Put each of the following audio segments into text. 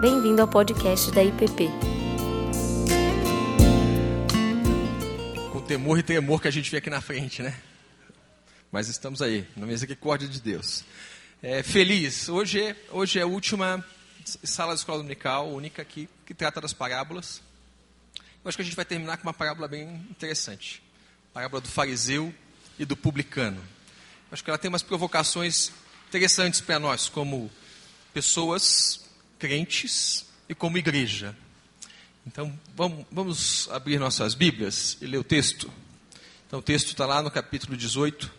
Bem-vindo ao podcast da IPP. Com temor e tremor que a gente vê aqui na frente, né? Mas estamos aí, na misericórdia de Deus. É, feliz. Hoje é, hoje é a última sala de escola dominical, única aqui, que trata das parábolas. Eu acho que a gente vai terminar com uma parábola bem interessante. A parábola do fariseu e do publicano. Eu acho que ela tem umas provocações interessantes para nós, como pessoas crentes e como igreja. Então, vamos, vamos abrir nossas Bíblias e ler o texto. Então, o texto está lá no capítulo 18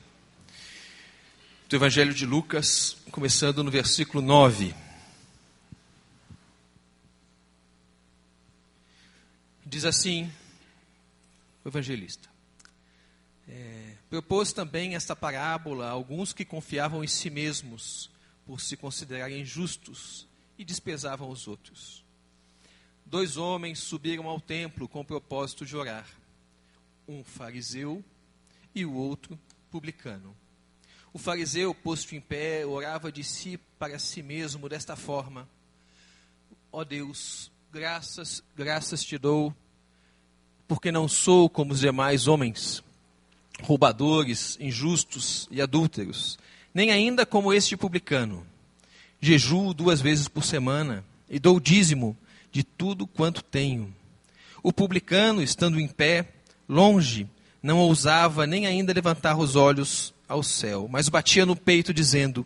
do Evangelho de Lucas, começando no versículo 9. Diz assim o evangelista. É, propôs também esta parábola a alguns que confiavam em si mesmos por se considerarem justos e desprezavam os outros. Dois homens subiram ao templo com o propósito de orar, um fariseu e o outro publicano. O fariseu, posto em pé, orava de si para si mesmo desta forma: Ó oh Deus, graças, graças te dou, porque não sou como os demais homens, roubadores, injustos e adúlteros, nem ainda como este publicano. Jejuo duas vezes por semana e dou dízimo de tudo quanto tenho. O publicano, estando em pé, longe, não ousava nem ainda levantar os olhos ao céu, mas batia no peito, dizendo: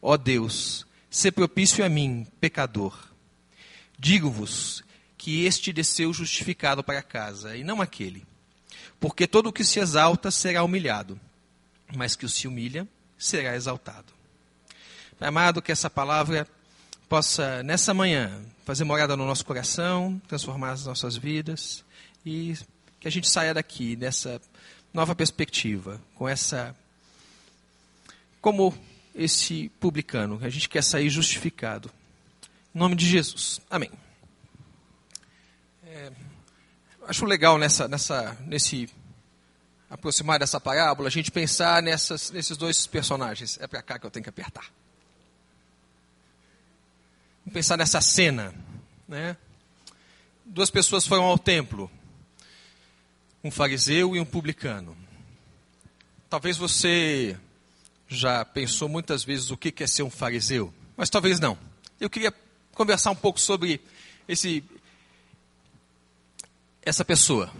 Ó oh Deus, se propício a mim, pecador. Digo-vos que este desceu justificado para casa, e não aquele. Porque todo o que se exalta será humilhado, mas que o se humilha será exaltado. Amado, que essa palavra possa, nessa manhã, fazer morada no nosso coração, transformar as nossas vidas e que a gente saia daqui nessa nova perspectiva, com essa como esse publicano. A gente quer sair justificado. Em nome de Jesus. Amém. É, acho legal nessa, nessa, nesse aproximar dessa parábola a gente pensar nessas, nesses dois personagens. É para cá que eu tenho que apertar. Vamos pensar nessa cena. Né? Duas pessoas foram ao templo. Um fariseu e um publicano. Talvez você já pensou muitas vezes o que é ser um fariseu, mas talvez não. Eu queria conversar um pouco sobre esse, essa pessoa,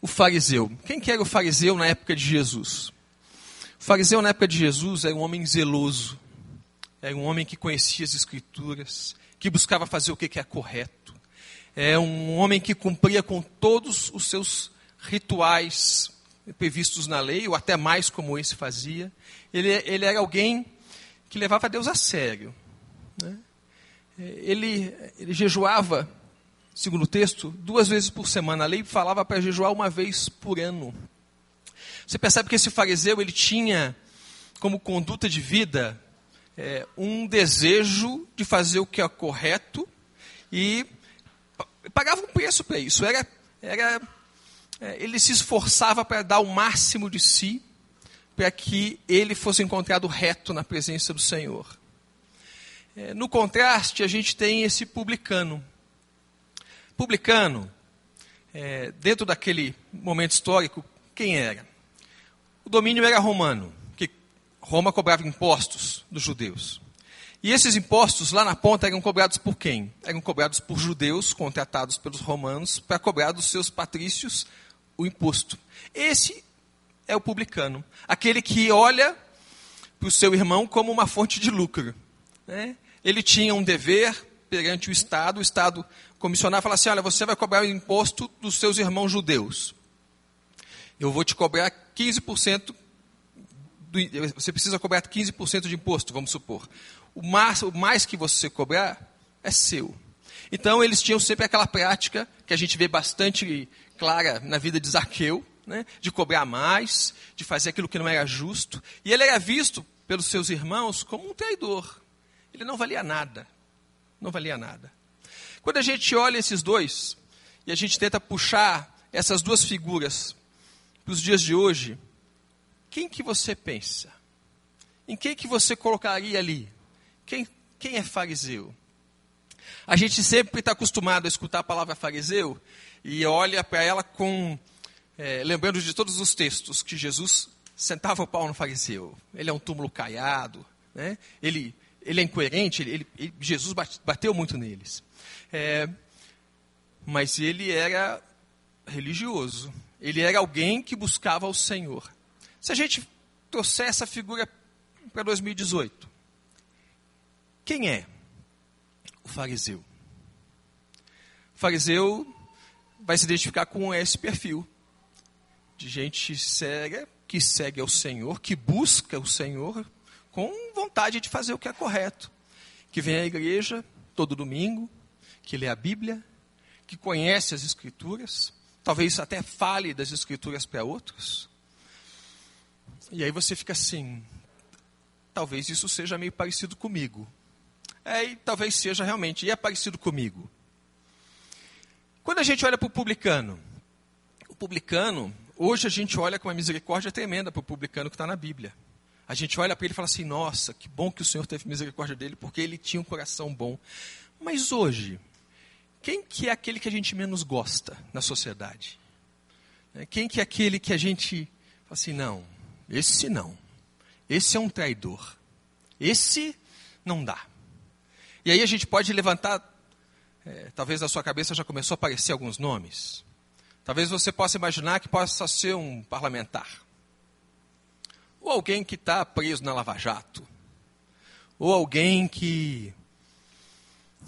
o fariseu. Quem que era o fariseu na época de Jesus? O fariseu na época de Jesus era um homem zeloso, era um homem que conhecia as escrituras, que buscava fazer o que é correto, é um homem que cumpria com todos os seus rituais previstos na lei, ou até mais como esse fazia. Ele, ele era alguém que levava Deus a sério. Né? Ele, ele jejuava, segundo o texto, duas vezes por semana. A lei falava para jejuar uma vez por ano. Você percebe que esse fariseu ele tinha como conduta de vida é, um desejo de fazer o que é correto e pagava um preço para isso. Era, era é, ele se esforçava para dar o máximo de si para que ele fosse encontrado reto na presença do Senhor. É, no contraste, a gente tem esse publicano. Publicano, é, dentro daquele momento histórico, quem era? O domínio era romano, Roma cobrava impostos dos judeus. E esses impostos lá na ponta eram cobrados por quem? Eram cobrados por judeus contratados pelos romanos para cobrar dos seus patrícios o imposto. Esse é o publicano, aquele que olha para o seu irmão como uma fonte de lucro. Né? Ele tinha um dever perante o Estado, o Estado comissionar e falar assim: olha, você vai cobrar o imposto dos seus irmãos judeus. Eu vou te cobrar 15%. Do, você precisa cobrar 15% de imposto, vamos supor. O mais, o mais que você cobrar é seu. Então, eles tinham sempre aquela prática que a gente vê bastante clara na vida de Zaqueu, né, de cobrar mais, de fazer aquilo que não era justo. E ele era visto pelos seus irmãos como um traidor. Ele não valia nada. Não valia nada. Quando a gente olha esses dois e a gente tenta puxar essas duas figuras para os dias de hoje, quem que você pensa? Em quem que você colocaria ali? Quem, quem é fariseu? A gente sempre está acostumado a escutar a palavra fariseu e olha para ela com. É, lembrando de todos os textos que Jesus sentava o pau no fariseu. Ele é um túmulo caiado, né? ele, ele é incoerente, ele, ele, Jesus bateu muito neles. É, mas ele era religioso. Ele era alguém que buscava o Senhor. Se a gente trouxer essa figura para 2018, quem é o fariseu? O fariseu vai se identificar com esse perfil de gente cega que segue ao Senhor, que busca o Senhor com vontade de fazer o que é correto, que vem à igreja todo domingo, que lê a Bíblia, que conhece as Escrituras, talvez até fale das Escrituras para outros. E aí você fica assim, talvez isso seja meio parecido comigo. É, e talvez seja realmente, e é parecido comigo. Quando a gente olha para o publicano, o publicano, hoje a gente olha com uma misericórdia tremenda para o publicano que está na Bíblia. A gente olha para ele e fala assim: nossa, que bom que o Senhor teve misericórdia dele, porque ele tinha um coração bom. Mas hoje, quem que é aquele que a gente menos gosta na sociedade? É, quem que é aquele que a gente fala assim, não, esse não. Esse é um traidor. Esse não dá. E aí a gente pode levantar, é, talvez na sua cabeça já começou a aparecer alguns nomes. Talvez você possa imaginar que possa ser um parlamentar. Ou alguém que está preso na Lava Jato. Ou alguém que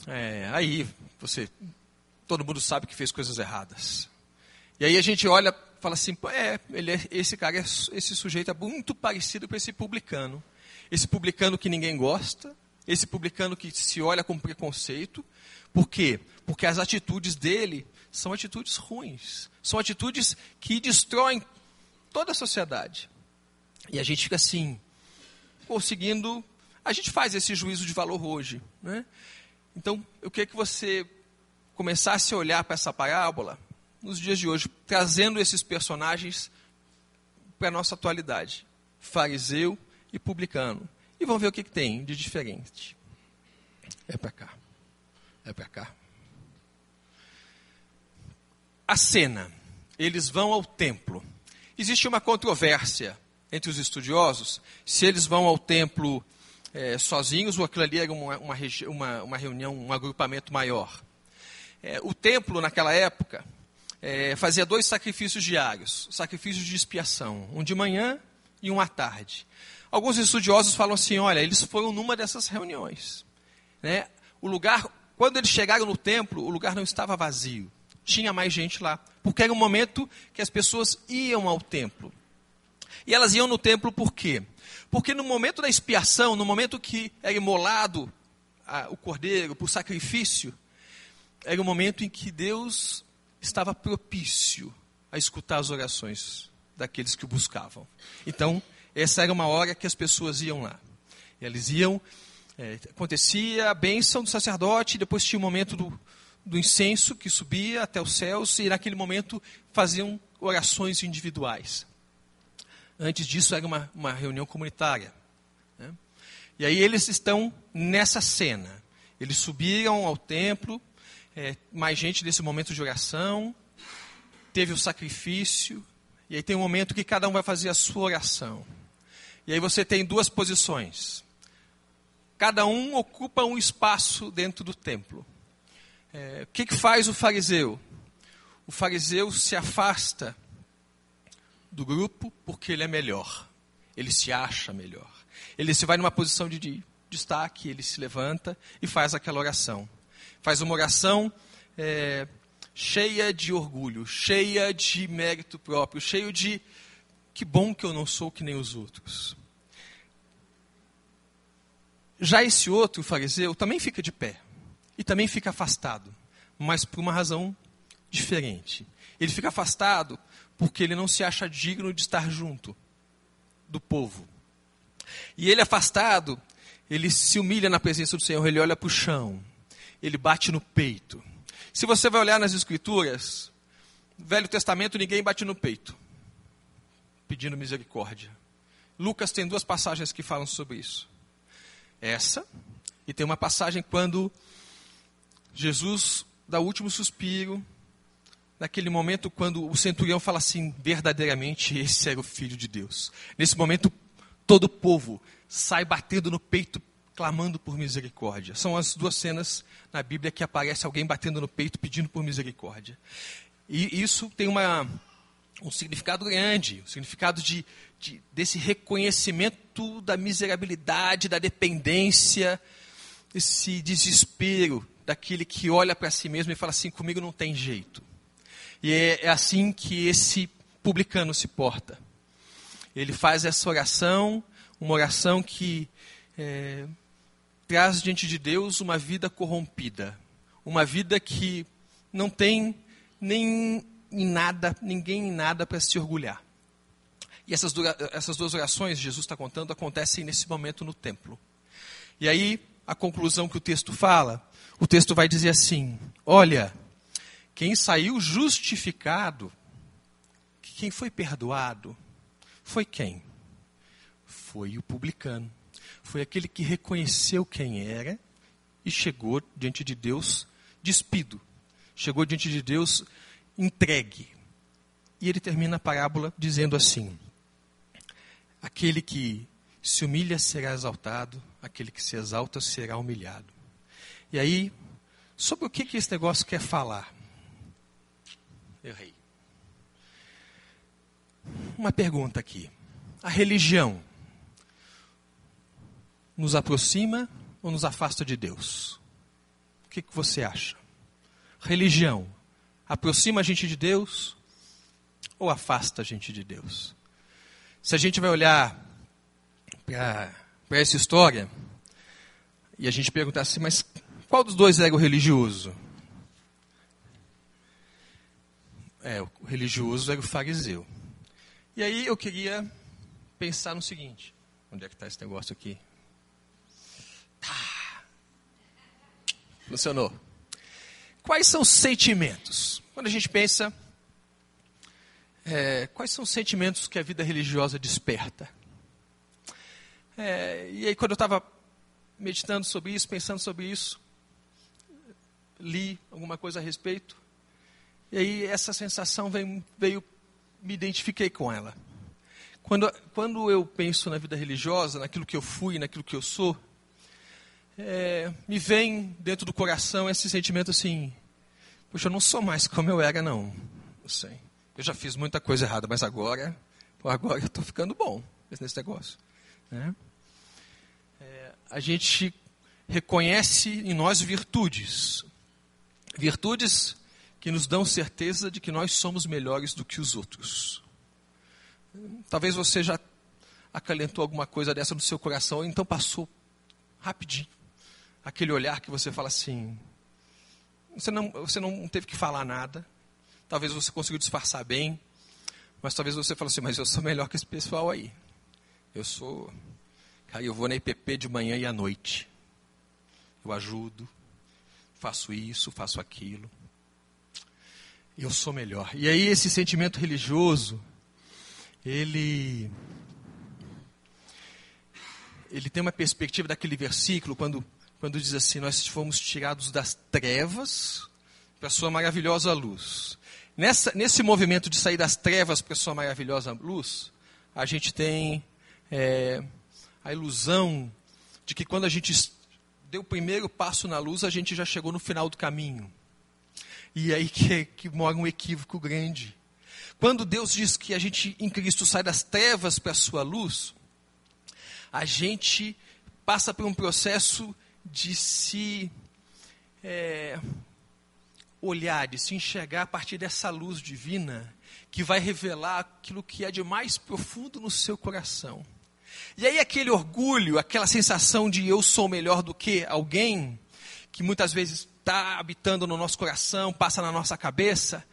é, aí você, todo mundo sabe que fez coisas erradas. E aí a gente olha, fala assim, é, ele é, esse cara, é, esse sujeito é muito parecido com esse publicano. Esse publicano que ninguém gosta, esse publicano que se olha com preconceito. Por quê? Porque as atitudes dele são atitudes ruins. São atitudes que destroem toda a sociedade. E a gente fica assim, conseguindo. A gente faz esse juízo de valor hoje. Né? Então, eu queria que você começasse a olhar para essa parábola nos dias de hoje, trazendo esses personagens para a nossa atualidade: fariseu e publicano. E vamos ver o que, que tem de diferente. É para cá. É para cá. A cena. Eles vão ao templo. Existe uma controvérsia entre os estudiosos se eles vão ao templo é, sozinhos ou aquilo ali era uma, uma, uma, uma reunião, um agrupamento maior. É, o templo, naquela época, é, fazia dois sacrifícios diários, sacrifícios de expiação, um de manhã e um à tarde. Alguns estudiosos falam assim, olha, eles foram numa dessas reuniões. Né? O lugar, quando eles chegaram no templo, o lugar não estava vazio. Tinha mais gente lá, porque era um momento que as pessoas iam ao templo. E elas iam no templo por quê? Porque no momento da expiação, no momento que era imolado a, o cordeiro por sacrifício, era o momento em que Deus estava propício a escutar as orações daqueles que o buscavam. Então, essa era uma hora que as pessoas iam lá. Eles iam, é, acontecia a bênção do sacerdote, depois tinha o momento do, do incenso que subia até os céus, e naquele momento faziam orações individuais. Antes disso era uma, uma reunião comunitária. Né? E aí eles estão nessa cena. Eles subiram ao templo, é, mais gente nesse momento de oração, teve o sacrifício, e aí tem um momento que cada um vai fazer a sua oração. E aí você tem duas posições. Cada um ocupa um espaço dentro do templo. É, o que, que faz o fariseu? O fariseu se afasta do grupo porque ele é melhor. Ele se acha melhor. Ele se vai numa posição de, de destaque, ele se levanta e faz aquela oração. Faz uma oração é, cheia de orgulho, cheia de mérito próprio, cheio de que bom que eu não sou que nem os outros. Já esse outro fariseu também fica de pé e também fica afastado, mas por uma razão diferente. Ele fica afastado porque ele não se acha digno de estar junto do povo. E ele afastado, ele se humilha na presença do Senhor, ele olha para o chão, ele bate no peito. Se você vai olhar nas Escrituras, Velho Testamento ninguém bate no peito, pedindo misericórdia. Lucas tem duas passagens que falam sobre isso. Essa, e tem uma passagem quando Jesus dá o último suspiro, naquele momento quando o centurião fala assim: verdadeiramente esse era o filho de Deus. Nesse momento, todo o povo sai batendo no peito, clamando por misericórdia. São as duas cenas na Bíblia que aparece alguém batendo no peito pedindo por misericórdia. E isso tem uma, um significado grande, um significado de, de, desse reconhecimento da miserabilidade, da dependência, esse desespero daquele que olha para si mesmo e fala assim: comigo não tem jeito. E é, é assim que esse publicano se porta. Ele faz essa oração, uma oração que é, traz diante de Deus uma vida corrompida, uma vida que não tem nem em nada, ninguém em nada para se orgulhar. E essas, essas duas orações, Jesus está contando, acontecem nesse momento no templo. E aí, a conclusão que o texto fala, o texto vai dizer assim: Olha, quem saiu justificado, quem foi perdoado, foi quem? Foi o publicano. Foi aquele que reconheceu quem era e chegou diante de Deus despido. Chegou diante de Deus entregue. E ele termina a parábola dizendo assim: Aquele que se humilha será exaltado, aquele que se exalta será humilhado. E aí, sobre o que, que esse negócio quer falar? Errei. Uma pergunta aqui. A religião nos aproxima ou nos afasta de Deus? O que, que você acha? Religião aproxima a gente de Deus ou afasta a gente de Deus? Se a gente vai olhar para essa história e a gente perguntar assim, mas qual dos dois era o religioso? É, o religioso era o fariseu. E aí eu queria pensar no seguinte: onde é que está esse negócio aqui? Funcionou. Quais são os sentimentos? Quando a gente pensa, é, quais são os sentimentos que a vida religiosa desperta? É, e aí, quando eu estava meditando sobre isso, pensando sobre isso, li alguma coisa a respeito, e aí essa sensação veio, veio me identifiquei com ela. Quando, quando eu penso na vida religiosa, naquilo que eu fui, naquilo que eu sou, é, me vem dentro do coração esse sentimento assim: puxa, eu não sou mais como eu era, não. Sei. Eu já fiz muita coisa errada, mas agora, agora eu estou ficando bom nesse negócio. Né? É, a gente reconhece em nós virtudes. Virtudes que nos dão certeza de que nós somos melhores do que os outros. Talvez você já acalentou alguma coisa dessa no seu coração, então passou rapidinho. Aquele olhar que você fala assim. Você não, você não teve que falar nada. Talvez você conseguiu disfarçar bem. Mas talvez você fale assim, mas eu sou melhor que esse pessoal aí. Eu sou. Cara, eu vou na IPP de manhã e à noite. Eu ajudo. Faço isso, faço aquilo eu sou melhor. E aí esse sentimento religioso, ele ele tem uma perspectiva daquele versículo quando quando diz assim: nós fomos tirados das trevas para a sua maravilhosa luz. Nessa, nesse movimento de sair das trevas para a sua maravilhosa luz, a gente tem é, a ilusão de que quando a gente deu o primeiro passo na luz, a gente já chegou no final do caminho. E aí que, que mora um equívoco grande. Quando Deus diz que a gente em Cristo sai das trevas para a sua luz, a gente passa por um processo de se é, olhar, de se enxergar a partir dessa luz divina que vai revelar aquilo que é de mais profundo no seu coração. E aí aquele orgulho, aquela sensação de eu sou melhor do que alguém, que muitas vezes está habitando no nosso coração, passa na nossa cabeça,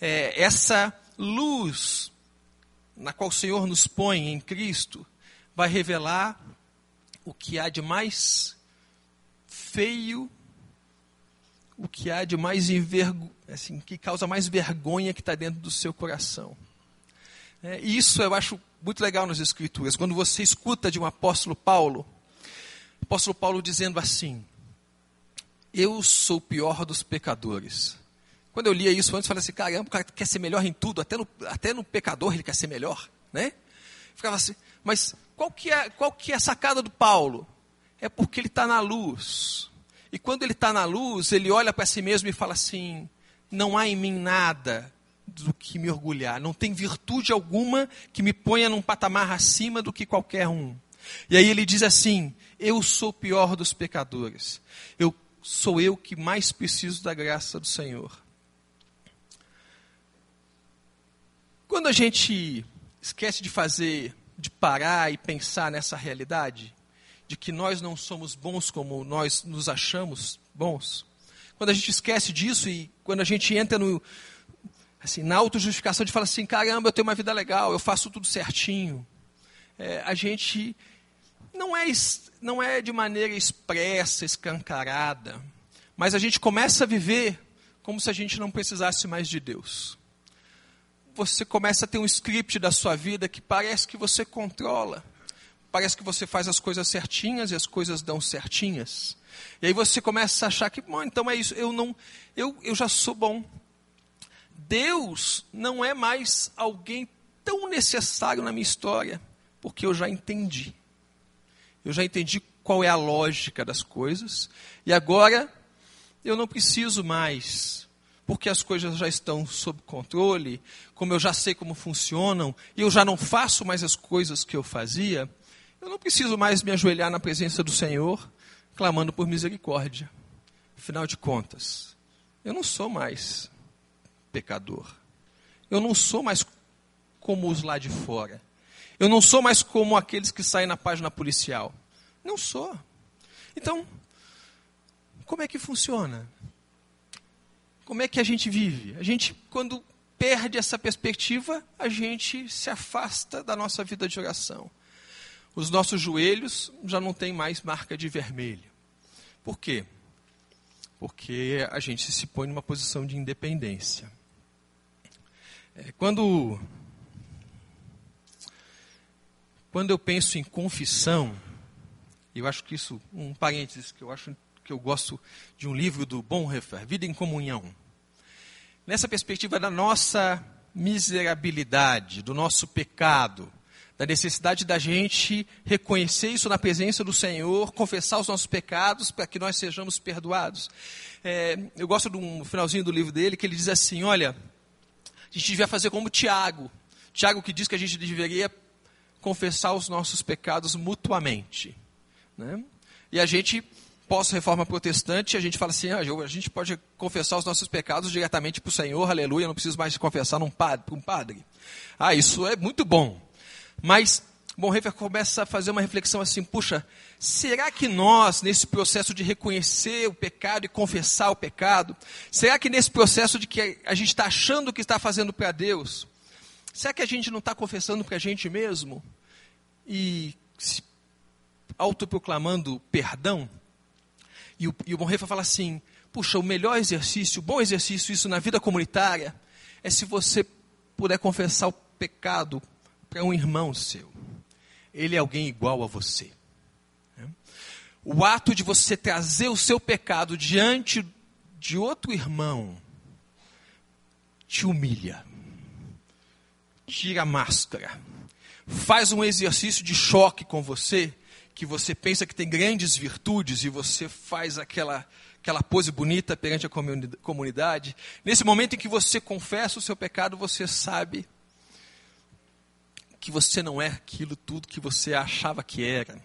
é, essa luz na qual o Senhor nos põe em Cristo, vai revelar o que há de mais feio, o que há de mais envergo, assim, que causa mais vergonha que está dentro do seu coração. É, isso eu acho muito legal nas Escrituras. Quando você escuta de um apóstolo Paulo, apóstolo Paulo dizendo assim: Eu sou o pior dos pecadores. Quando eu lia isso antes, eu falei assim: caramba, o cara quer ser melhor em tudo, até no, até no pecador ele quer ser melhor. Né? Ficava assim, mas qual que, é, qual que é a sacada do Paulo? É porque ele está na luz. E quando ele está na luz, ele olha para si mesmo e fala assim: não há em mim nada do que me orgulhar, não tem virtude alguma que me ponha num patamar acima do que qualquer um. E aí ele diz assim: eu sou o pior dos pecadores, eu sou eu que mais preciso da graça do Senhor. Quando a gente esquece de fazer, de parar e pensar nessa realidade, de que nós não somos bons como nós nos achamos bons, quando a gente esquece disso e quando a gente entra no, assim, na autojustificação de falar assim, caramba, eu tenho uma vida legal, eu faço tudo certinho, é, a gente não é, não é de maneira expressa, escancarada, mas a gente começa a viver como se a gente não precisasse mais de Deus. Você começa a ter um script da sua vida que parece que você controla. Parece que você faz as coisas certinhas e as coisas dão certinhas. E aí você começa a achar que, bom, então é isso, eu não, eu, eu já sou bom. Deus não é mais alguém tão necessário na minha história, porque eu já entendi. Eu já entendi qual é a lógica das coisas, e agora eu não preciso mais porque as coisas já estão sob controle, como eu já sei como funcionam, e eu já não faço mais as coisas que eu fazia, eu não preciso mais me ajoelhar na presença do Senhor, clamando por misericórdia. Afinal de contas, eu não sou mais pecador. Eu não sou mais como os lá de fora. Eu não sou mais como aqueles que saem na página policial. Não sou. Então, como é que funciona? Como é que a gente vive? A gente, quando perde essa perspectiva, a gente se afasta da nossa vida de oração. Os nossos joelhos já não têm mais marca de vermelho. Por quê? Porque a gente se põe numa posição de independência. É, quando, quando eu penso em confissão, eu acho que isso, um parênteses que eu acho que eu gosto de um livro do Bonhoeffer, Vida em Comunhão. Nessa perspectiva da nossa miserabilidade, do nosso pecado, da necessidade da gente reconhecer isso na presença do Senhor, confessar os nossos pecados para que nós sejamos perdoados. É, eu gosto de um finalzinho do livro dele que ele diz assim: olha, a gente devia fazer como Tiago. Tiago que diz que a gente deveria confessar os nossos pecados mutuamente. Né? E a gente pós-reforma protestante, a gente fala assim, ah, a gente pode confessar os nossos pecados diretamente para o Senhor, aleluia, não preciso mais confessar para um padre. Ah, isso é muito bom. Mas Bonhoeffer começa a fazer uma reflexão assim, puxa, será que nós, nesse processo de reconhecer o pecado e confessar o pecado, será que nesse processo de que a gente está achando que está fazendo para Deus, será que a gente não está confessando para a gente mesmo? E se autoproclamando perdão? E o, e o Bonhoeffer fala assim: puxa, o melhor exercício, o bom exercício, isso na vida comunitária, é se você puder confessar o pecado para um irmão seu. Ele é alguém igual a você. Né? O ato de você trazer o seu pecado diante de outro irmão te humilha, tira a máscara, faz um exercício de choque com você que você pensa que tem grandes virtudes e você faz aquela, aquela pose bonita perante a comunidade, nesse momento em que você confessa o seu pecado, você sabe que você não é aquilo tudo que você achava que era.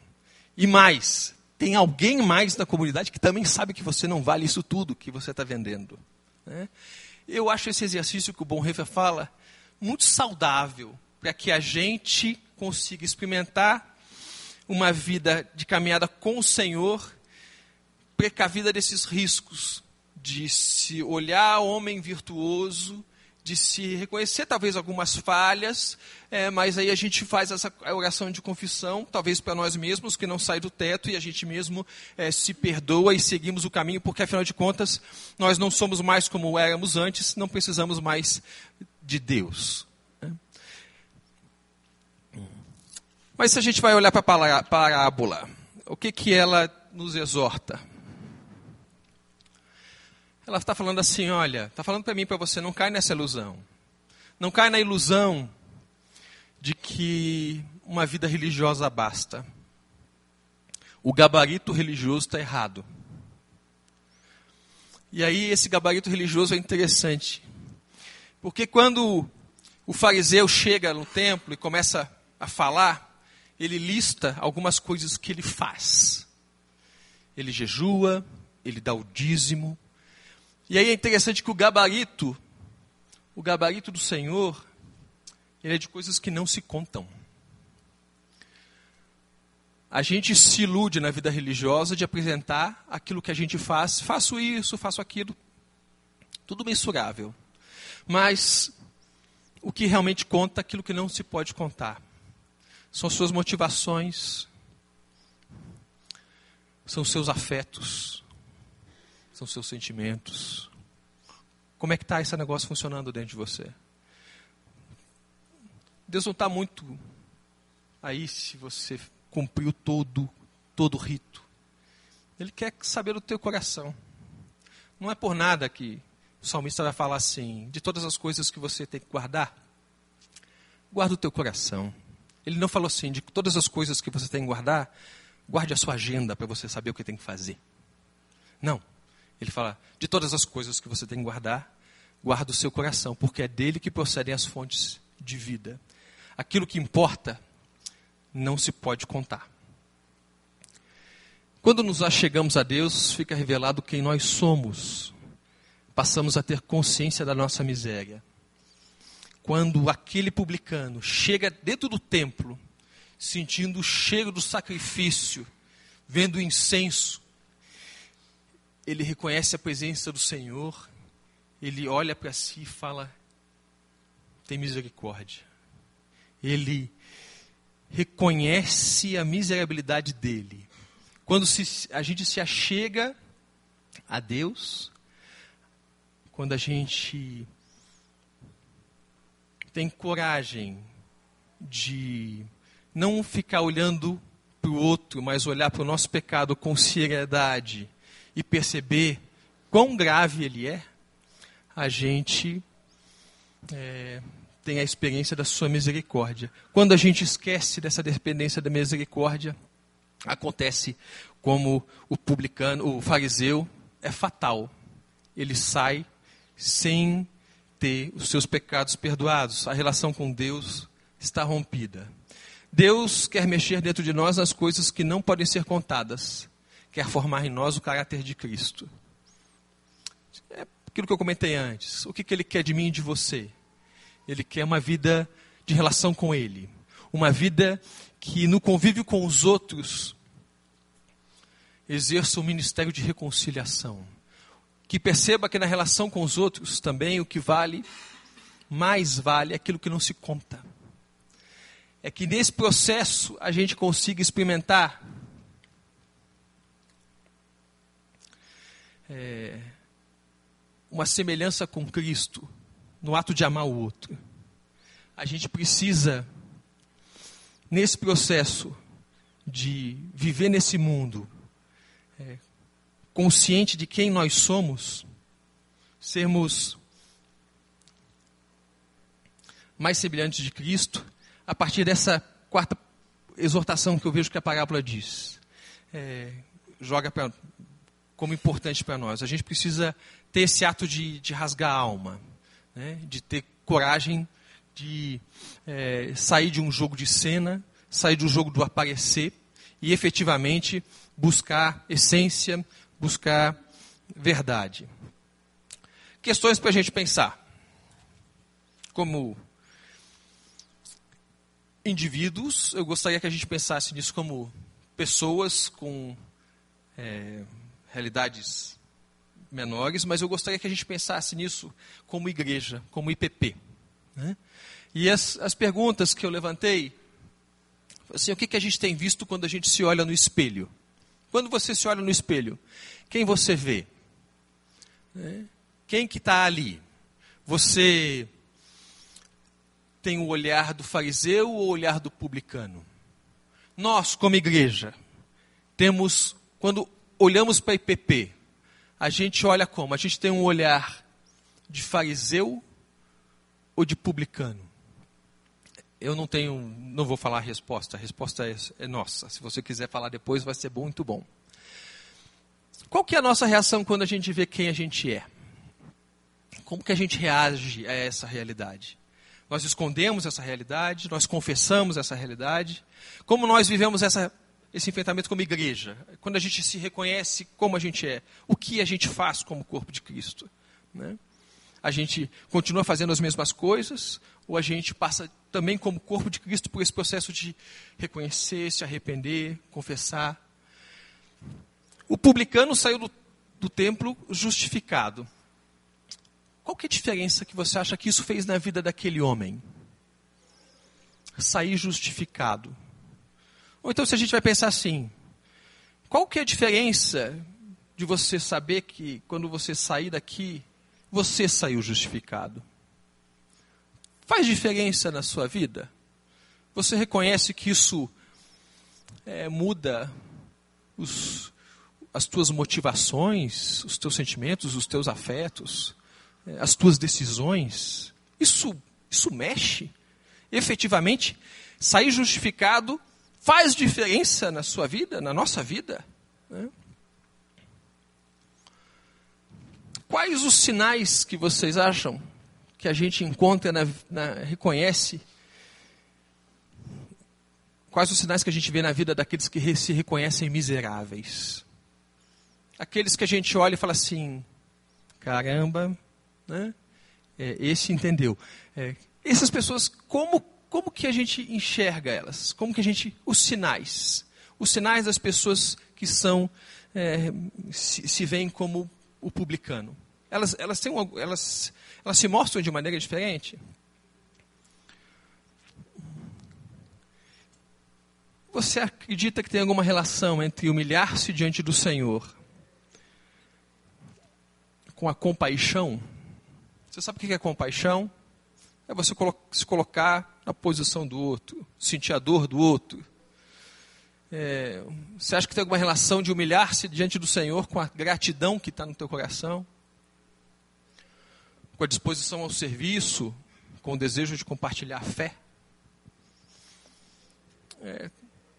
E mais, tem alguém mais na comunidade que também sabe que você não vale isso tudo que você está vendendo. Né? Eu acho esse exercício que o Bonhoeffer fala muito saudável para que a gente consiga experimentar uma vida de caminhada com o Senhor, precavida desses riscos, de se olhar homem virtuoso, de se reconhecer talvez algumas falhas, é, mas aí a gente faz essa oração de confissão, talvez para nós mesmos, que não sai do teto, e a gente mesmo é, se perdoa e seguimos o caminho, porque afinal de contas, nós não somos mais como éramos antes, não precisamos mais de Deus. Mas se a gente vai olhar para a parábola, o que, que ela nos exorta? Ela está falando assim: olha, está falando para mim para você, não cai nessa ilusão. Não cai na ilusão de que uma vida religiosa basta. O gabarito religioso está errado. E aí esse gabarito religioso é interessante. Porque quando o fariseu chega no templo e começa a falar, ele lista algumas coisas que ele faz. Ele jejua, ele dá o dízimo. E aí é interessante que o gabarito, o gabarito do Senhor, ele é de coisas que não se contam. A gente se ilude na vida religiosa de apresentar aquilo que a gente faz, faço isso, faço aquilo, tudo mensurável. Mas o que realmente conta é aquilo que não se pode contar. São suas motivações, são seus afetos, são seus sentimentos. Como é que está esse negócio funcionando dentro de você? Deus não está muito aí se você cumpriu todo, todo o rito. Ele quer saber do teu coração. Não é por nada que o salmista vai falar assim: de todas as coisas que você tem que guardar, guarda o teu coração. Ele não falou assim: de todas as coisas que você tem que guardar, guarde a sua agenda para você saber o que tem que fazer. Não. Ele fala: de todas as coisas que você tem que guardar, guarda o seu coração, porque é dele que procedem as fontes de vida. Aquilo que importa não se pode contar. Quando nos achegamos a Deus, fica revelado quem nós somos. Passamos a ter consciência da nossa miséria. Quando aquele publicano chega dentro do templo, sentindo o cheiro do sacrifício, vendo o incenso, ele reconhece a presença do Senhor, ele olha para si e fala: tem misericórdia. Ele reconhece a miserabilidade dele. Quando se, a gente se achega a Deus, quando a gente tem coragem de não ficar olhando para o outro, mas olhar para o nosso pecado com seriedade e perceber quão grave ele é, a gente é, tem a experiência da sua misericórdia. Quando a gente esquece dessa dependência da misericórdia, acontece como o publicano, o fariseu, é fatal. Ele sai sem ter os seus pecados perdoados. A relação com Deus está rompida. Deus quer mexer dentro de nós nas coisas que não podem ser contadas. Quer formar em nós o caráter de Cristo. É aquilo que eu comentei antes. O que, que Ele quer de mim e de você? Ele quer uma vida de relação com Ele. Uma vida que, no convívio com os outros, exerça o um ministério de reconciliação. Que perceba que na relação com os outros também o que vale, mais vale aquilo que não se conta. É que nesse processo a gente consiga experimentar é, uma semelhança com Cristo no ato de amar o outro. A gente precisa, nesse processo de viver nesse mundo, é, consciente de quem nós somos, sermos mais semelhantes de Cristo, a partir dessa quarta exortação que eu vejo que a parábola diz. É, joga pra, como importante para nós. A gente precisa ter esse ato de, de rasgar a alma né, de ter coragem de é, sair de um jogo de cena, sair do jogo do aparecer e efetivamente buscar essência, buscar verdade. Questões para a gente pensar. Como indivíduos, eu gostaria que a gente pensasse nisso como pessoas com é, realidades menores, mas eu gostaria que a gente pensasse nisso como igreja, como IPP. Né? E as, as perguntas que eu levantei, assim, o que, que a gente tem visto quando a gente se olha no espelho? Quando você se olha no espelho, quem você vê? Né? Quem que está ali? Você tem o olhar do fariseu ou o olhar do publicano? Nós, como igreja, temos, quando olhamos para a IPP, a gente olha como? A gente tem um olhar de fariseu ou de publicano? Eu não tenho, não vou falar a resposta, a resposta é, é nossa. Se você quiser falar depois, vai ser muito bom. Qual que é a nossa reação quando a gente vê quem a gente é? Como que a gente reage a essa realidade? Nós escondemos essa realidade, nós confessamos essa realidade. Como nós vivemos essa, esse enfrentamento como igreja? Quando a gente se reconhece como a gente é, o que a gente faz como corpo de Cristo? Né? A gente continua fazendo as mesmas coisas ou a gente passa também como corpo de Cristo por esse processo de reconhecer, se arrepender, confessar? O publicano saiu do, do templo justificado. Qual que é a diferença que você acha que isso fez na vida daquele homem? Sair justificado. Ou então se a gente vai pensar assim, qual que é a diferença de você saber que quando você sair daqui, você saiu justificado? Faz diferença na sua vida? Você reconhece que isso é, muda os, as tuas motivações, os teus sentimentos, os teus afetos? É, as tuas decisões, isso, isso mexe. Efetivamente, sair justificado faz diferença na sua vida, na nossa vida. Né? Quais os sinais que vocês acham que a gente encontra, na, na, reconhece? Quais os sinais que a gente vê na vida daqueles que se reconhecem miseráveis? Aqueles que a gente olha e fala assim: caramba, né? É, esse entendeu. É, essas pessoas, como, como que a gente enxerga elas? Como que a gente. Os sinais. Os sinais das pessoas que são. É, se, se veem como o publicano. Elas, elas, têm uma, elas, elas se mostram de maneira diferente? Você acredita que tem alguma relação entre humilhar-se diante do Senhor com a compaixão? Você sabe o que é compaixão? É você se colocar na posição do outro, sentir a dor do outro. É, você acha que tem alguma relação de humilhar-se diante do Senhor com a gratidão que está no teu coração? Com a disposição ao serviço, com o desejo de compartilhar a fé? É,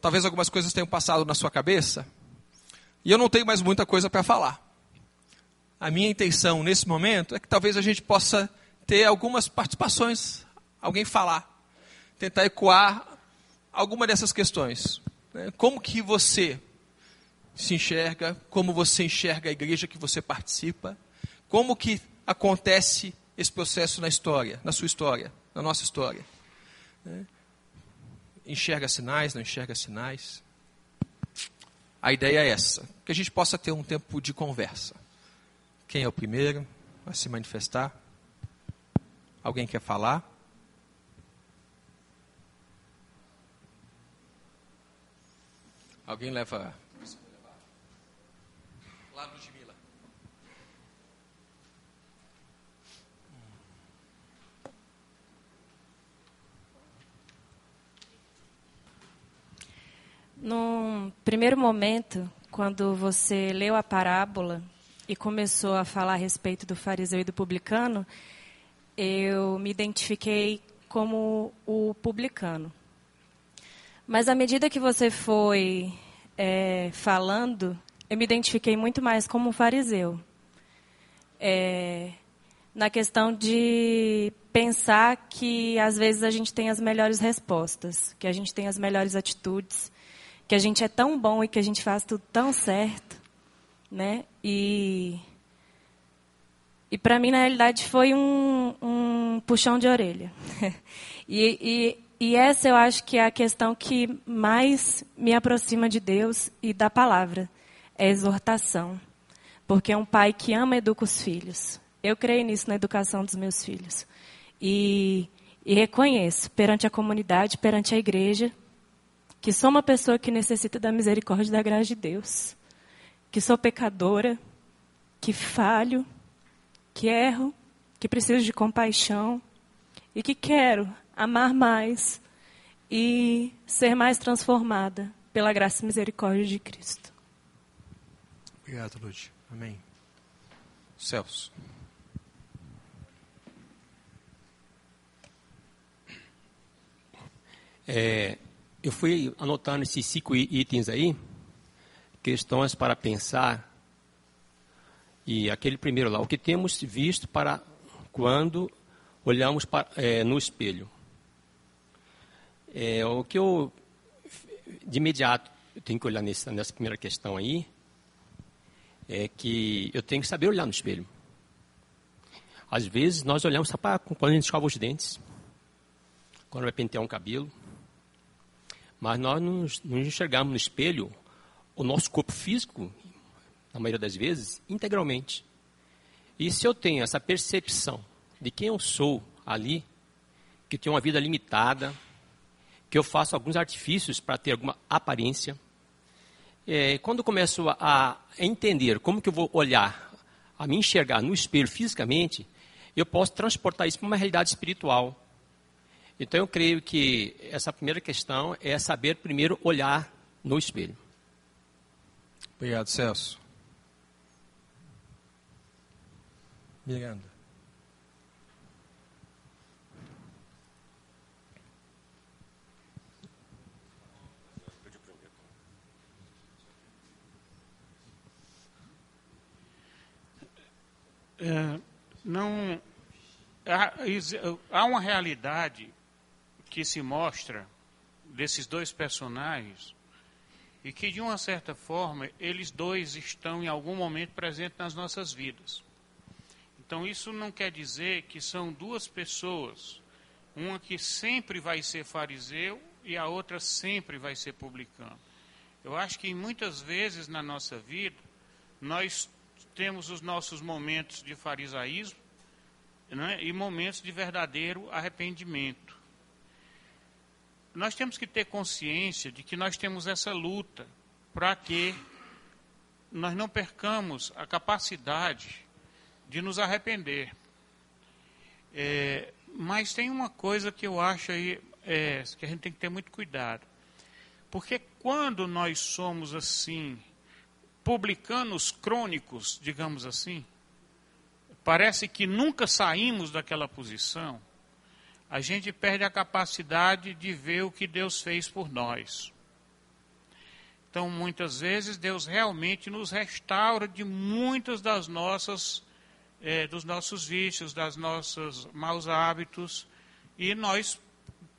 talvez algumas coisas tenham passado na sua cabeça, e eu não tenho mais muita coisa para falar a minha intenção nesse momento é que talvez a gente possa ter algumas participações, alguém falar, tentar ecoar alguma dessas questões. Né? Como que você se enxerga, como você enxerga a igreja que você participa, como que acontece esse processo na história, na sua história, na nossa história. Né? Enxerga sinais, não enxerga sinais. A ideia é essa, que a gente possa ter um tempo de conversa. Quem é o primeiro a se manifestar? Alguém quer falar? Alguém leva. Lá, Ludmilla. Num primeiro momento, quando você leu a parábola e começou a falar a respeito do fariseu e do publicano, eu me identifiquei como o publicano. Mas à medida que você foi é, falando, eu me identifiquei muito mais como um fariseu. É, na questão de pensar que às vezes a gente tem as melhores respostas, que a gente tem as melhores atitudes, que a gente é tão bom e que a gente faz tudo tão certo né? E e para mim na realidade foi um, um puxão de orelha. e, e, e essa eu acho que é a questão que mais me aproxima de Deus e da palavra, é exortação, porque é um pai que ama e educa os filhos. Eu creio nisso na educação dos meus filhos. E, e reconheço perante a comunidade, perante a igreja, que sou uma pessoa que necessita da misericórdia e da graça de Deus. Que sou pecadora, que falho, que erro, que preciso de compaixão e que quero amar mais e ser mais transformada pela graça e misericórdia de Cristo. Obrigado, Lute. Amém. Celso. É, eu fui anotando esses cinco itens aí, questões para pensar. E aquele primeiro lá, o que temos visto para quando olhamos para, é, no espelho. É, o que eu, de imediato, eu tenho que olhar nessa, primeira questão aí, é que eu tenho que saber olhar no espelho. Às vezes nós olhamos só para quando a gente escova os dentes, quando vai pentear um cabelo, mas nós não enxergamos no espelho o nosso corpo físico, na maioria das vezes, integralmente. E se eu tenho essa percepção de quem eu sou ali, que tenho uma vida limitada, que eu faço alguns artifícios para ter alguma aparência, é, quando começo a, a entender como que eu vou olhar, a me enxergar no espelho fisicamente, eu posso transportar isso para uma realidade espiritual. Então eu creio que essa primeira questão é saber primeiro olhar no espelho. Obrigado, Celso. Miranda. É, não há, há uma realidade que se mostra desses dois personagens e que de uma certa forma eles dois estão em algum momento presentes nas nossas vidas. Então isso não quer dizer que são duas pessoas, uma que sempre vai ser fariseu e a outra sempre vai ser publicano. Eu acho que muitas vezes na nossa vida nós temos os nossos momentos de farisaísmo né, e momentos de verdadeiro arrependimento nós temos que ter consciência de que nós temos essa luta para que nós não percamos a capacidade de nos arrepender. É, mas tem uma coisa que eu acho aí é, que a gente tem que ter muito cuidado. Porque quando nós somos assim, publicanos crônicos, digamos assim, parece que nunca saímos daquela posição, a gente perde a capacidade de ver o que Deus fez por nós. Então, muitas vezes, Deus realmente nos restaura de muitas das nossas, é, dos nossos vícios, das nossos maus hábitos, e nós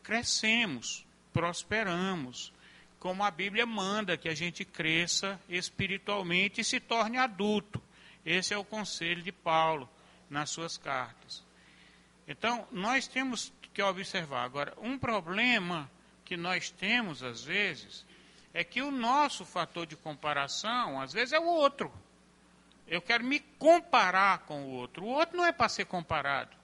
crescemos, prosperamos, como a Bíblia manda que a gente cresça espiritualmente e se torne adulto. Esse é o conselho de Paulo nas suas cartas. Então, nós temos que observar. Agora, um problema que nós temos, às vezes, é que o nosso fator de comparação, às vezes, é o outro. Eu quero me comparar com o outro. O outro não é para ser comparado.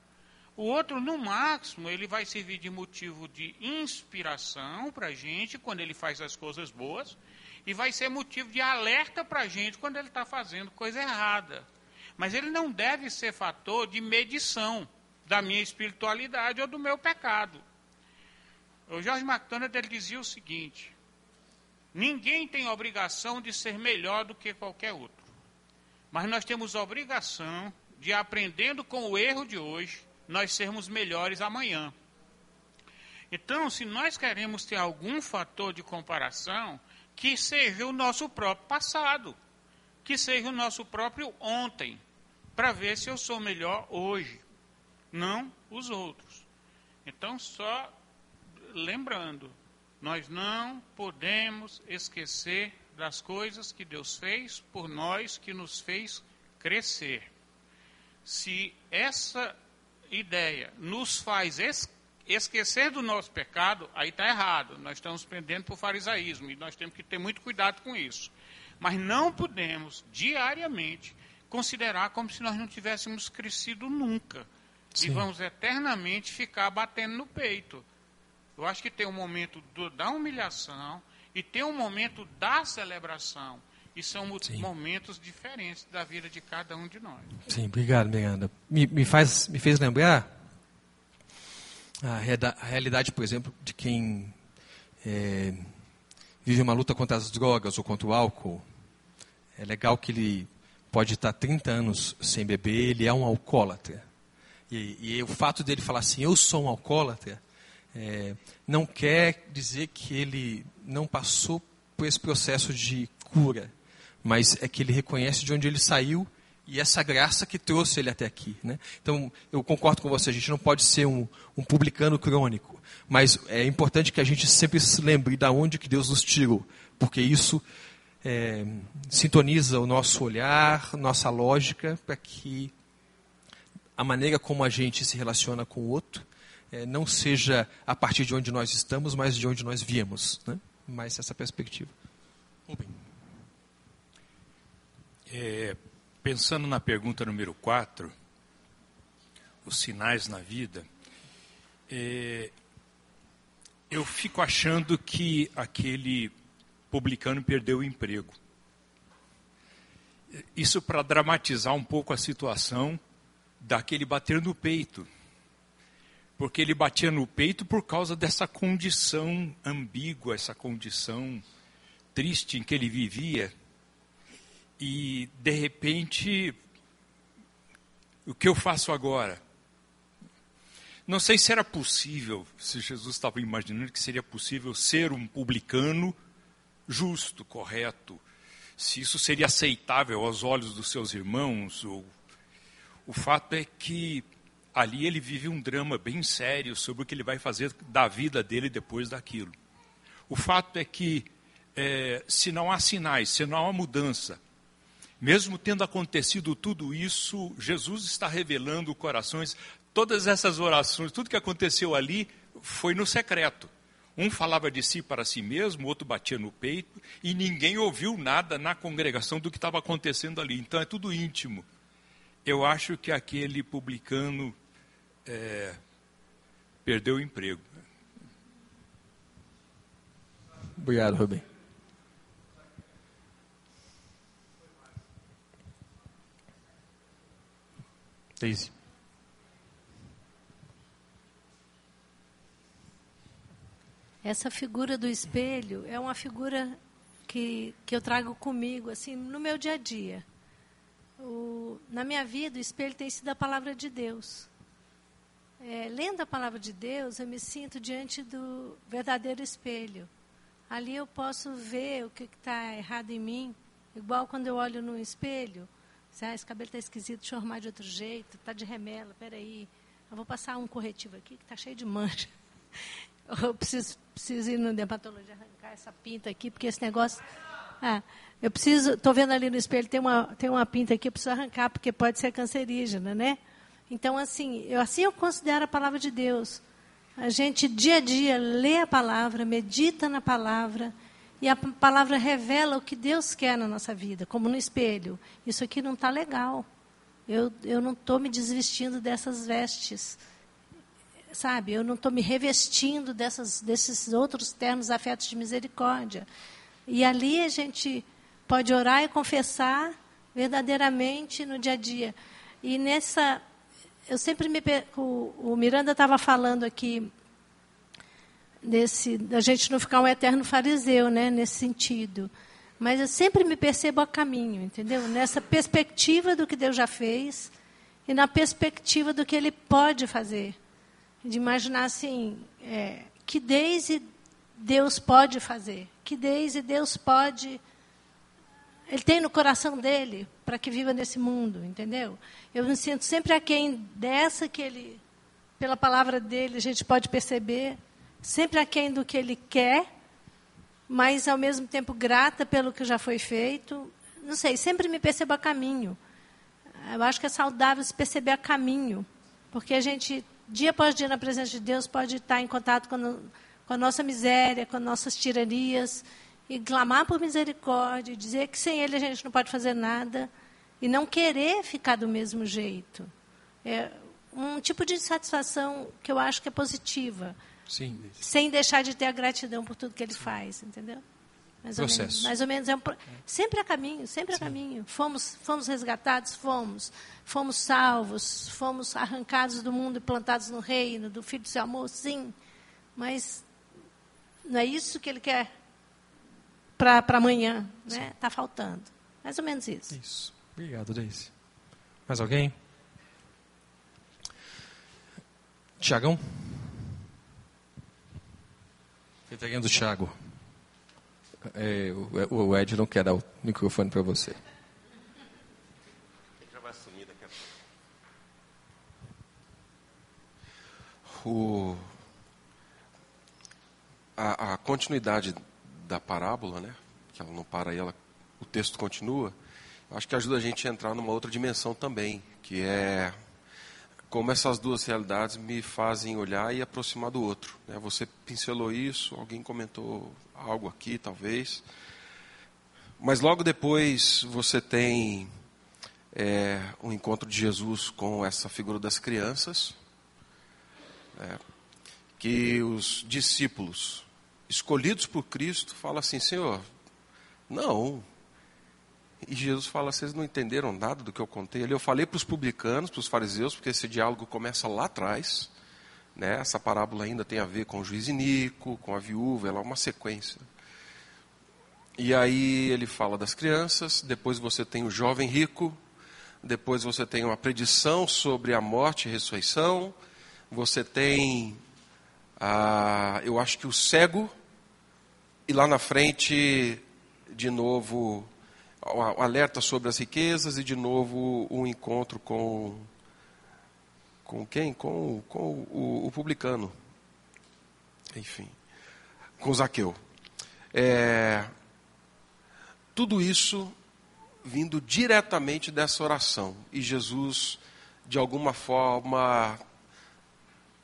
O outro, no máximo, ele vai servir de motivo de inspiração para a gente quando ele faz as coisas boas, e vai ser motivo de alerta para a gente quando ele está fazendo coisa errada. Mas ele não deve ser fator de medição da minha espiritualidade ou do meu pecado. O George MacDonald ele dizia o seguinte: ninguém tem obrigação de ser melhor do que qualquer outro, mas nós temos obrigação de, aprendendo com o erro de hoje, nós sermos melhores amanhã. Então, se nós queremos ter algum fator de comparação, que seja o nosso próprio passado, que seja o nosso próprio ontem, para ver se eu sou melhor hoje não os outros. Então, só lembrando, nós não podemos esquecer das coisas que Deus fez por nós, que nos fez crescer. Se essa ideia nos faz es esquecer do nosso pecado, aí está errado. Nós estamos pendendo para o farisaísmo e nós temos que ter muito cuidado com isso. Mas não podemos, diariamente, considerar como se nós não tivéssemos crescido nunca. Sim. e vamos eternamente ficar batendo no peito. Eu acho que tem um momento do, da humilhação e tem um momento da celebração. E são Sim. momentos diferentes da vida de cada um de nós. Sim, obrigado, Miranda. Me, me, faz, me fez lembrar a, a realidade, por exemplo, de quem é, vive uma luta contra as drogas ou contra o álcool. É legal que ele pode estar 30 anos sem beber, ele é um alcoólatra. E, e o fato dele falar assim, eu sou um alcoólatra, é, não quer dizer que ele não passou por esse processo de cura, mas é que ele reconhece de onde ele saiu e essa graça que trouxe ele até aqui. Né? Então, eu concordo com você, a gente não pode ser um, um publicano crônico, mas é importante que a gente sempre se lembre de onde que Deus nos tirou, porque isso é, sintoniza o nosso olhar, nossa lógica, para que a maneira como a gente se relaciona com o outro é, não seja a partir de onde nós estamos, mas de onde nós viemos. Né? Mais essa perspectiva. Rubem. É, pensando na pergunta número 4, os sinais na vida, é, eu fico achando que aquele publicano perdeu o emprego. Isso para dramatizar um pouco a situação daquele bater no peito. Porque ele batia no peito por causa dessa condição ambígua, essa condição triste em que ele vivia e de repente, o que eu faço agora? Não sei se era possível, se Jesus estava imaginando que seria possível ser um publicano justo, correto, se isso seria aceitável aos olhos dos seus irmãos. Ou... O fato é que ali ele vive um drama bem sério sobre o que ele vai fazer da vida dele depois daquilo. O fato é que, é, se não há sinais, se não há mudança, mesmo tendo acontecido tudo isso, Jesus está revelando corações. Todas essas orações, tudo que aconteceu ali foi no secreto. Um falava de si para si mesmo, o outro batia no peito, e ninguém ouviu nada na congregação do que estava acontecendo ali. Então é tudo íntimo. Eu acho que aquele publicano é, perdeu o emprego. Obrigado, Rubem. Daisy. Essa figura do espelho é uma figura que, que eu trago comigo, assim, no meu dia a dia. O, na minha vida, o espelho tem sido a palavra de Deus. É, lendo a palavra de Deus, eu me sinto diante do verdadeiro espelho. Ali eu posso ver o que está errado em mim, igual quando eu olho no espelho, ah, esse cabelo está esquisito, deixa eu arrumar de outro jeito, está de remela, peraí. Eu vou passar um corretivo aqui que está cheio de mancha. Eu preciso, preciso ir no dermatologista arrancar essa pinta aqui, porque esse negócio. Ah, eu preciso, estou vendo ali no espelho, tem uma, tem uma pinta aqui, eu preciso arrancar, porque pode ser cancerígena, né? Então, assim, eu, assim eu considero a palavra de Deus. A gente, dia a dia, lê a palavra, medita na palavra, e a palavra revela o que Deus quer na nossa vida, como no espelho. Isso aqui não está legal. Eu, eu não estou me desvestindo dessas vestes. Sabe? Eu não estou me revestindo dessas, desses outros termos afetos de misericórdia. E ali a gente pode orar e confessar verdadeiramente no dia a dia. E nessa. Eu sempre me. O, o Miranda estava falando aqui desse, da gente não ficar um eterno fariseu, né, nesse sentido. Mas eu sempre me percebo a caminho, entendeu? Nessa perspectiva do que Deus já fez e na perspectiva do que Ele pode fazer. De imaginar assim, é, que desde Deus pode fazer, que desde Deus pode. Ele tem no coração dele para que viva nesse mundo, entendeu? Eu me sinto sempre aquém dessa que ele, pela palavra dele, a gente pode perceber sempre aquém do que ele quer, mas ao mesmo tempo grata pelo que já foi feito. Não sei, sempre me percebo a caminho. Eu acho que é saudável se perceber a caminho, porque a gente, dia após dia, na presença de Deus, pode estar em contato com, com a nossa miséria, com as nossas tiranias, e clamar por misericórdia, dizer que sem Ele a gente não pode fazer nada, e não querer ficar do mesmo jeito. É um tipo de satisfação que eu acho que é positiva. Sim. Sem deixar de ter a gratidão por tudo que ele Sim. faz, entendeu? Mais Processo. ou menos. Mais ou menos é um, sempre a caminho, sempre a caminho. Fomos, fomos resgatados, fomos. Fomos salvos, fomos arrancados do mundo e plantados no reino do Filho do seu amor, sim. Mas não é isso que ele quer para amanhã, né? Está faltando. Mais ou menos isso. Isso. Obrigado, Deise. Mais alguém? Tiagão? Reverendo Tiago. É, o, o Ed não quer dar o microfone para você. O, a, a, continuidade da parábola, né? Que ela não para aí, ela, o texto continua. Acho que ajuda a gente a entrar numa outra dimensão também, que é como essas duas realidades me fazem olhar e aproximar do outro. Né? Você pincelou isso, alguém comentou algo aqui, talvez. Mas logo depois você tem é, um encontro de Jesus com essa figura das crianças, é, que os discípulos escolhidos por Cristo falam assim: Senhor, não, e Jesus fala: vocês não entenderam nada do que eu contei ali. Eu falei para os publicanos, para os fariseus, porque esse diálogo começa lá atrás. Né? Essa parábola ainda tem a ver com o juiz Inico, com a viúva, ela é uma sequência. E aí ele fala das crianças, depois você tem o jovem rico, depois você tem uma predição sobre a morte e ressurreição, você tem, a, eu acho que o cego, e lá na frente, de novo, o alerta sobre as riquezas e de novo um encontro com com quem? Com, com o, o publicano. Enfim, com Zaqueu. É, tudo isso vindo diretamente dessa oração. E Jesus, de alguma forma,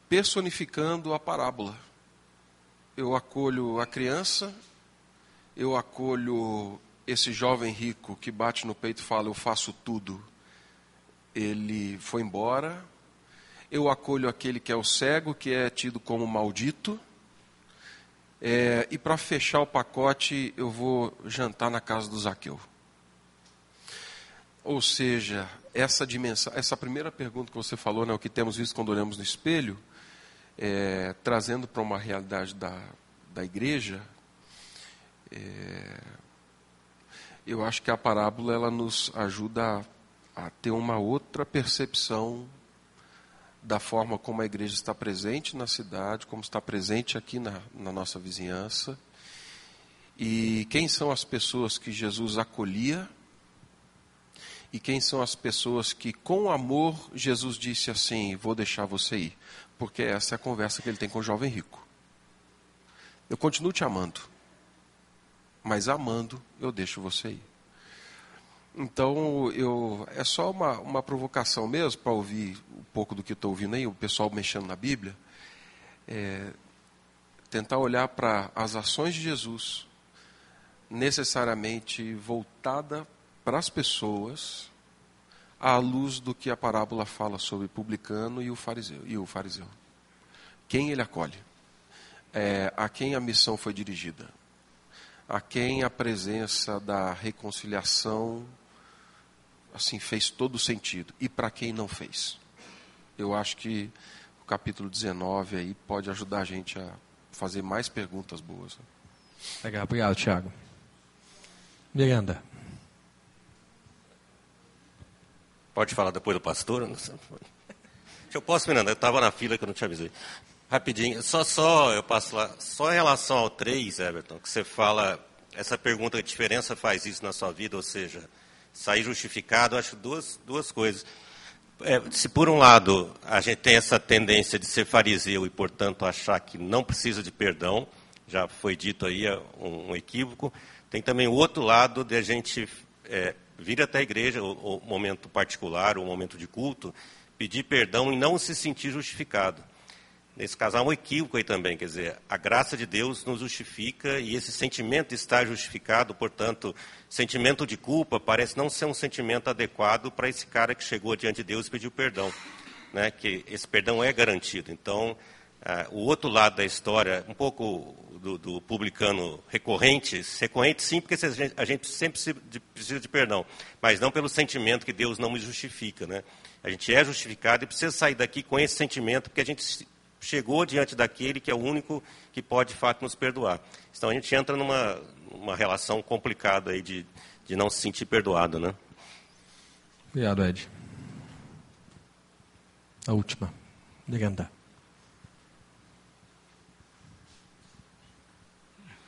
personificando a parábola. Eu acolho a criança, eu acolho esse jovem rico que bate no peito e fala: Eu faço tudo, ele foi embora. Eu acolho aquele que é o cego, que é tido como maldito. É, e para fechar o pacote, eu vou jantar na casa do Zaqueu. Ou seja, essa dimensão, essa primeira pergunta que você falou, né, o que temos visto quando olhamos no espelho, é, trazendo para uma realidade da, da igreja, é, eu acho que a parábola ela nos ajuda a, a ter uma outra percepção da forma como a igreja está presente na cidade, como está presente aqui na, na nossa vizinhança. E quem são as pessoas que Jesus acolhia e quem são as pessoas que, com amor, Jesus disse assim: Vou deixar você ir. Porque essa é a conversa que ele tem com o jovem rico. Eu continuo te amando mas amando eu deixo você ir. Então, eu, é só uma, uma provocação mesmo para ouvir um pouco do que estou ouvindo aí, o pessoal mexendo na Bíblia. É, tentar olhar para as ações de Jesus, necessariamente voltada para as pessoas, à luz do que a parábola fala sobre publicano e o fariseu. E o fariseu. Quem ele acolhe? É, a quem a missão foi dirigida? A quem a presença da reconciliação assim fez todo sentido e para quem não fez. Eu acho que o capítulo 19 aí pode ajudar a gente a fazer mais perguntas boas. Legal, obrigado, Tiago. Miranda. Pode falar depois do pastor? Eu posso, Miranda? Eu estava na fila que eu não te avisei. Rapidinho, só, só, eu passo lá. Só em relação ao 3, Everton, que você fala, essa pergunta, que diferença faz isso na sua vida? Ou seja, sair justificado, acho duas, duas coisas. É, se por um lado a gente tem essa tendência de ser fariseu e, portanto, achar que não precisa de perdão, já foi dito aí é um, um equívoco, tem também o outro lado de a gente é, vir até a igreja, o, o momento particular, o momento de culto, pedir perdão e não se sentir justificado. Nesse caso, há um equívoco aí também, quer dizer, a graça de Deus nos justifica e esse sentimento está justificado, portanto, sentimento de culpa parece não ser um sentimento adequado para esse cara que chegou diante de Deus e pediu perdão, né? que esse perdão é garantido. Então, ah, o outro lado da história, um pouco do, do publicano recorrente, recorrente sim, porque a gente, sempre precisa de perdão, mas não pelo sentimento que Deus não me justifica. Né? A gente é justificado e precisa sair daqui com esse sentimento, porque a gente chegou diante daquele que é o único que pode, de fato, nos perdoar. Então a gente entra numa uma relação complicada aí de, de não se sentir perdoado, né? Obrigado, Ed. A última. Miranda.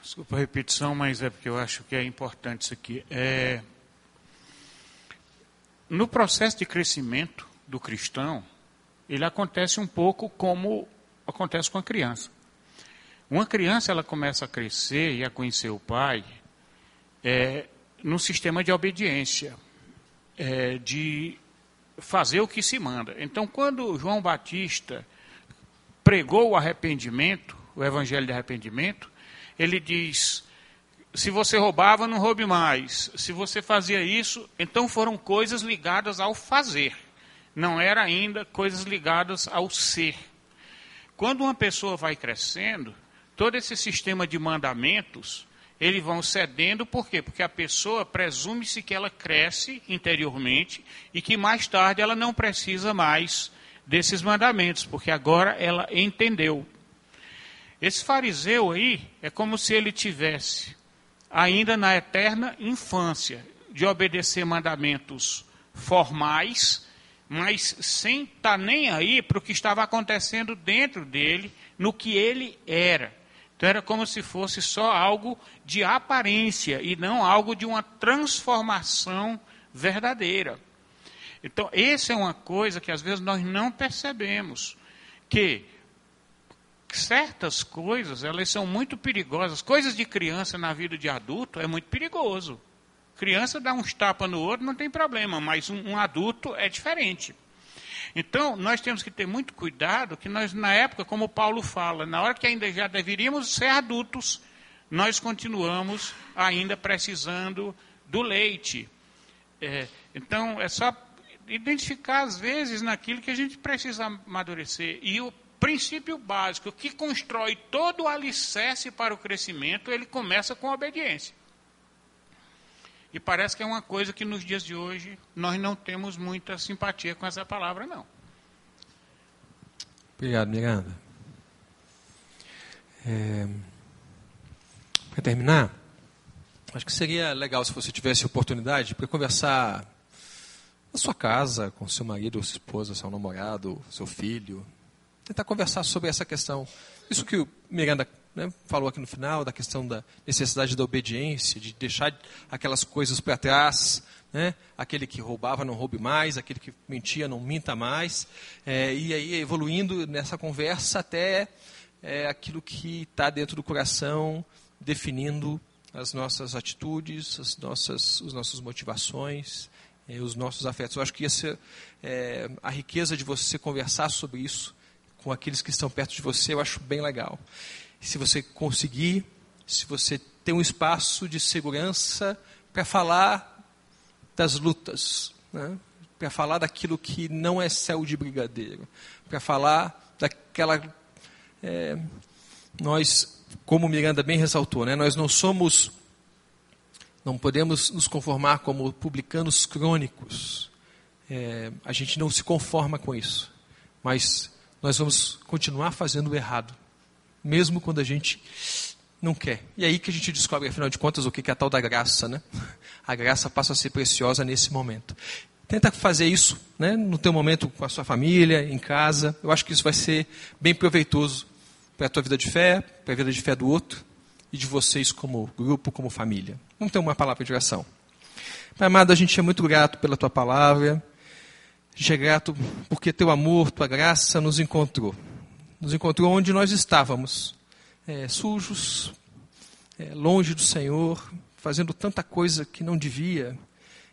Desculpa a repetição, mas é porque eu acho que é importante isso aqui. É... No processo de crescimento do cristão, ele acontece um pouco como acontece com a criança. Uma criança ela começa a crescer e a conhecer o pai é, no sistema de obediência, é, de fazer o que se manda. Então, quando João Batista pregou o arrependimento, o evangelho de arrependimento, ele diz: se você roubava, não roube mais. Se você fazia isso, então foram coisas ligadas ao fazer. Não era ainda coisas ligadas ao ser. Quando uma pessoa vai crescendo, todo esse sistema de mandamentos, eles vão cedendo, por quê? Porque a pessoa presume-se que ela cresce interiormente e que mais tarde ela não precisa mais desses mandamentos, porque agora ela entendeu. Esse fariseu aí é como se ele tivesse ainda na eterna infância de obedecer mandamentos formais, mas sem estar tá nem aí para o que estava acontecendo dentro dele, no que ele era. Então era como se fosse só algo de aparência e não algo de uma transformação verdadeira. Então, essa é uma coisa que às vezes nós não percebemos, que certas coisas, elas são muito perigosas. Coisas de criança na vida de adulto é muito perigoso. Criança dá uns tapas no outro, não tem problema, mas um, um adulto é diferente. Então, nós temos que ter muito cuidado que nós, na época, como Paulo fala, na hora que ainda já deveríamos ser adultos, nós continuamos ainda precisando do leite. É, então, é só identificar, às vezes, naquilo que a gente precisa amadurecer. E o princípio básico que constrói todo o alicerce para o crescimento, ele começa com a obediência. E parece que é uma coisa que nos dias de hoje nós não temos muita simpatia com essa palavra, não. Obrigado, Miranda. É... Para terminar, acho que seria legal se você tivesse oportunidade para conversar na sua casa, com seu marido, sua esposa, seu namorado, seu filho. Tentar conversar sobre essa questão. Isso que o Miranda né, falou aqui no final, da questão da necessidade da obediência, de deixar aquelas coisas para trás, né, aquele que roubava não roube mais, aquele que mentia não minta mais, é, e aí evoluindo nessa conversa até é, aquilo que está dentro do coração, definindo as nossas atitudes, as nossas, as nossas motivações, é, os nossos afetos. Eu acho que é, a riqueza de você conversar sobre isso com aqueles que estão perto de você, eu acho bem legal se você conseguir, se você tem um espaço de segurança para falar das lutas, né? para falar daquilo que não é céu de brigadeiro, para falar daquela. É, nós, como Miranda bem ressaltou, né? nós não somos. Não podemos nos conformar como publicanos crônicos. É, a gente não se conforma com isso. Mas nós vamos continuar fazendo o errado mesmo quando a gente não quer. E aí que a gente descobre, afinal de contas, o que é a tal da graça, né? A graça passa a ser preciosa nesse momento. Tenta fazer isso, né, no teu momento com a sua família, em casa. Eu acho que isso vai ser bem proveitoso para a tua vida de fé, para a vida de fé do outro e de vocês como grupo, como família. Vamos ter uma palavra de oração. Pai amado, a gente é muito grato pela tua palavra. A gente é grato porque teu amor, tua graça nos encontrou nos encontrou onde nós estávamos, é, sujos, é, longe do Senhor, fazendo tanta coisa que não devia,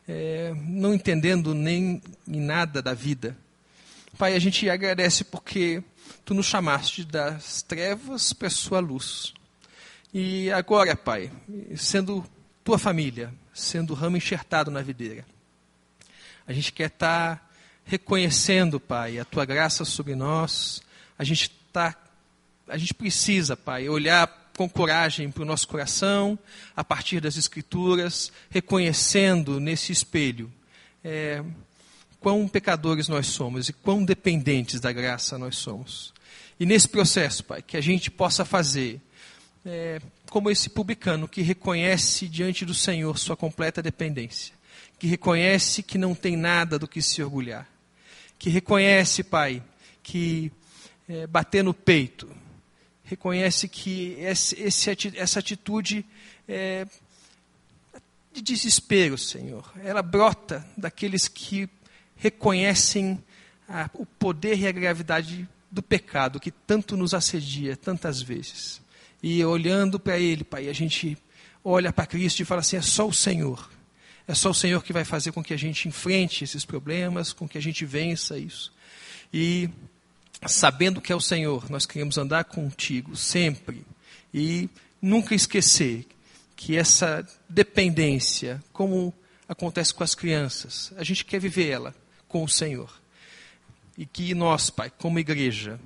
é, não entendendo nem em nada da vida. Pai, a gente agradece porque tu nos chamaste das trevas para a sua luz. E agora, Pai, sendo tua família, sendo ramo enxertado na videira, a gente quer estar tá reconhecendo, Pai, a tua graça sobre nós, a gente tá, a gente precisa, Pai, olhar com coragem para o nosso coração, a partir das Escrituras, reconhecendo nesse espelho é, quão pecadores nós somos e quão dependentes da graça nós somos. E nesse processo, Pai, que a gente possa fazer, é, como esse publicano que reconhece diante do Senhor sua completa dependência. que reconhece que não tem nada do que se orgulhar, que reconhece, Pai, que é, bater no peito, reconhece que esse, esse, essa atitude é, de desespero, Senhor, ela brota daqueles que reconhecem a, o poder e a gravidade do pecado que tanto nos assedia tantas vezes. E olhando para Ele, Pai, a gente olha para Cristo e fala assim: é só o Senhor. É só o Senhor que vai fazer com que a gente enfrente esses problemas, com que a gente vença isso. E sabendo que é o Senhor, nós queremos andar contigo sempre e nunca esquecer que essa dependência, como acontece com as crianças, a gente quer viver ela com o Senhor. E que nós, Pai, como igreja,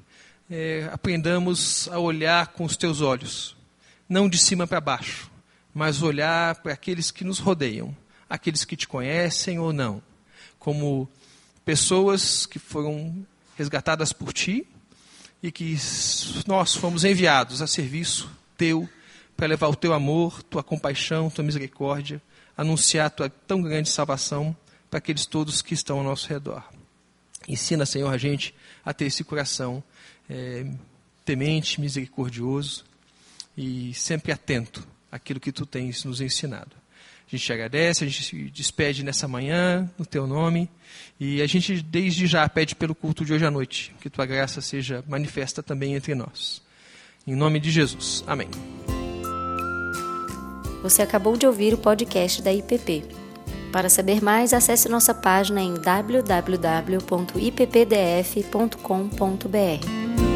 é, aprendamos a olhar com os teus olhos, não de cima para baixo, mas olhar para aqueles que nos rodeiam, aqueles que te conhecem ou não, como pessoas que foram resgatadas por ti e que nós fomos enviados a serviço teu para levar o teu amor, tua compaixão, tua misericórdia, anunciar a tua tão grande salvação para aqueles todos que estão ao nosso redor. Ensina, Senhor, a gente a ter esse coração é, temente, misericordioso e sempre atento àquilo que tu tens nos ensinado. A gente te agradece, a gente se despede nessa manhã, no teu nome, e a gente desde já pede pelo culto de hoje à noite, que tua graça seja manifesta também entre nós. Em nome de Jesus. Amém. Você acabou de ouvir o podcast da IPP. Para saber mais, acesse nossa página em www.ippdf.com.br.